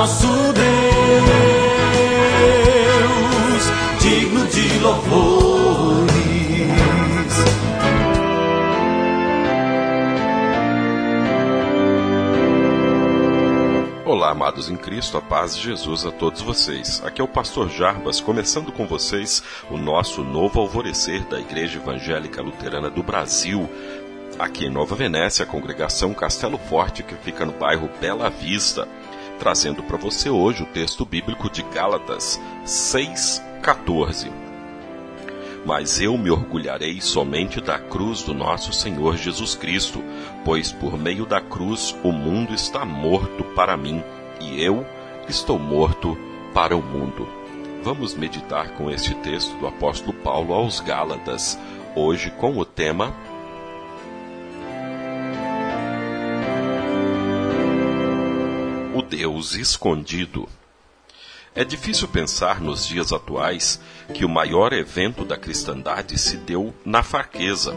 nosso Deus, digno de louvores. Olá, amados em Cristo, a paz de Jesus a todos vocês. Aqui é o pastor Jarbas, começando com vocês o nosso novo alvorecer da Igreja Evangélica Luterana do Brasil. Aqui em Nova Venécia, a congregação Castelo Forte, que fica no bairro Bela Vista, trazendo para você hoje o texto bíblico de Gálatas 6:14. Mas eu me orgulharei somente da cruz do nosso Senhor Jesus Cristo, pois por meio da cruz o mundo está morto para mim e eu estou morto para o mundo. Vamos meditar com este texto do apóstolo Paulo aos Gálatas, hoje com o tema Deus Escondido. É difícil pensar nos dias atuais que o maior evento da cristandade se deu na fraqueza,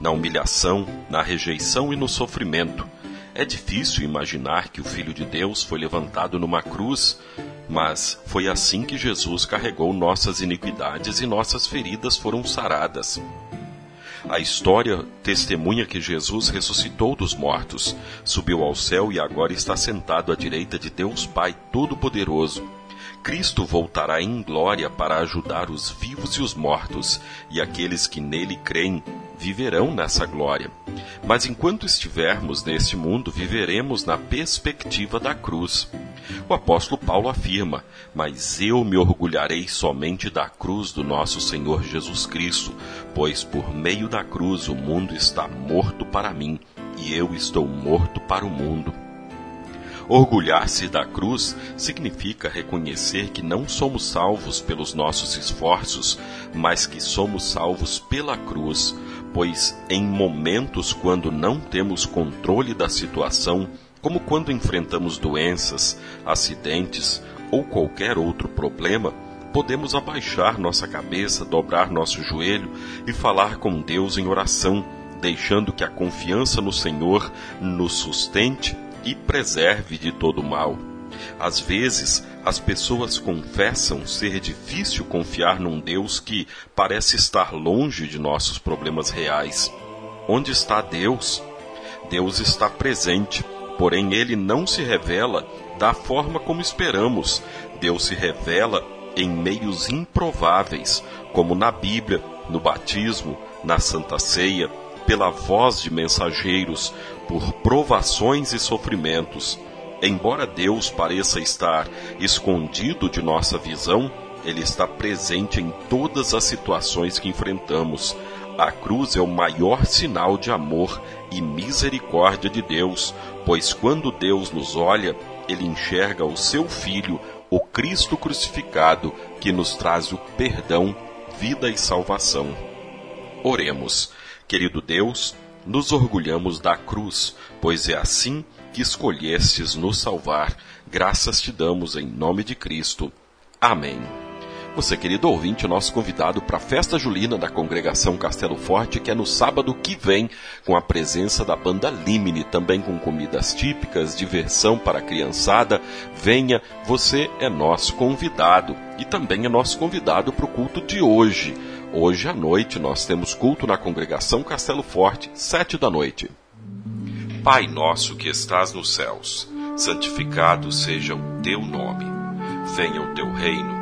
na humilhação, na rejeição e no sofrimento. É difícil imaginar que o Filho de Deus foi levantado numa cruz, mas foi assim que Jesus carregou nossas iniquidades e nossas feridas foram saradas. A história testemunha que Jesus ressuscitou dos mortos, subiu ao céu e agora está sentado à direita de Deus Pai Todo-Poderoso. Cristo voltará em glória para ajudar os vivos e os mortos, e aqueles que nele creem viverão nessa glória. Mas enquanto estivermos neste mundo, viveremos na perspectiva da cruz. O apóstolo Paulo afirma: Mas eu me orgulharei somente da cruz do nosso Senhor Jesus Cristo, pois por meio da cruz o mundo está morto para mim, e eu estou morto para o mundo. Orgulhar-se da cruz significa reconhecer que não somos salvos pelos nossos esforços, mas que somos salvos pela cruz, pois em momentos quando não temos controle da situação, como quando enfrentamos doenças, acidentes ou qualquer outro problema, podemos abaixar nossa cabeça, dobrar nosso joelho e falar com Deus em oração, deixando que a confiança no Senhor nos sustente e preserve de todo mal. Às vezes, as pessoas confessam ser difícil confiar num Deus que parece estar longe de nossos problemas reais. Onde está Deus? Deus está presente, porém ele não se revela da forma como esperamos. Deus se revela em meios improváveis, como na Bíblia, no batismo, na Santa Ceia, pela voz de mensageiros, por provações e sofrimentos. Embora Deus pareça estar escondido de nossa visão, Ele está presente em todas as situações que enfrentamos. A cruz é o maior sinal de amor e misericórdia de Deus, pois quando Deus nos olha, Ele enxerga o seu Filho, o Cristo crucificado, que nos traz o perdão, vida e salvação. Oremos. Querido Deus, nos orgulhamos da cruz, pois é assim que escolhestes nos salvar. Graças te damos em nome de Cristo. Amém. Você, querido ouvinte, nosso convidado para a festa julina da congregação Castelo Forte, que é no sábado que vem, com a presença da banda Limine, também com comidas típicas, diversão para a criançada. Venha, você é nosso convidado e também é nosso convidado para o culto de hoje. Hoje à noite nós temos culto na congregação Castelo Forte, sete da noite. Pai nosso que estás nos céus, santificado seja o teu nome. Venha o teu reino.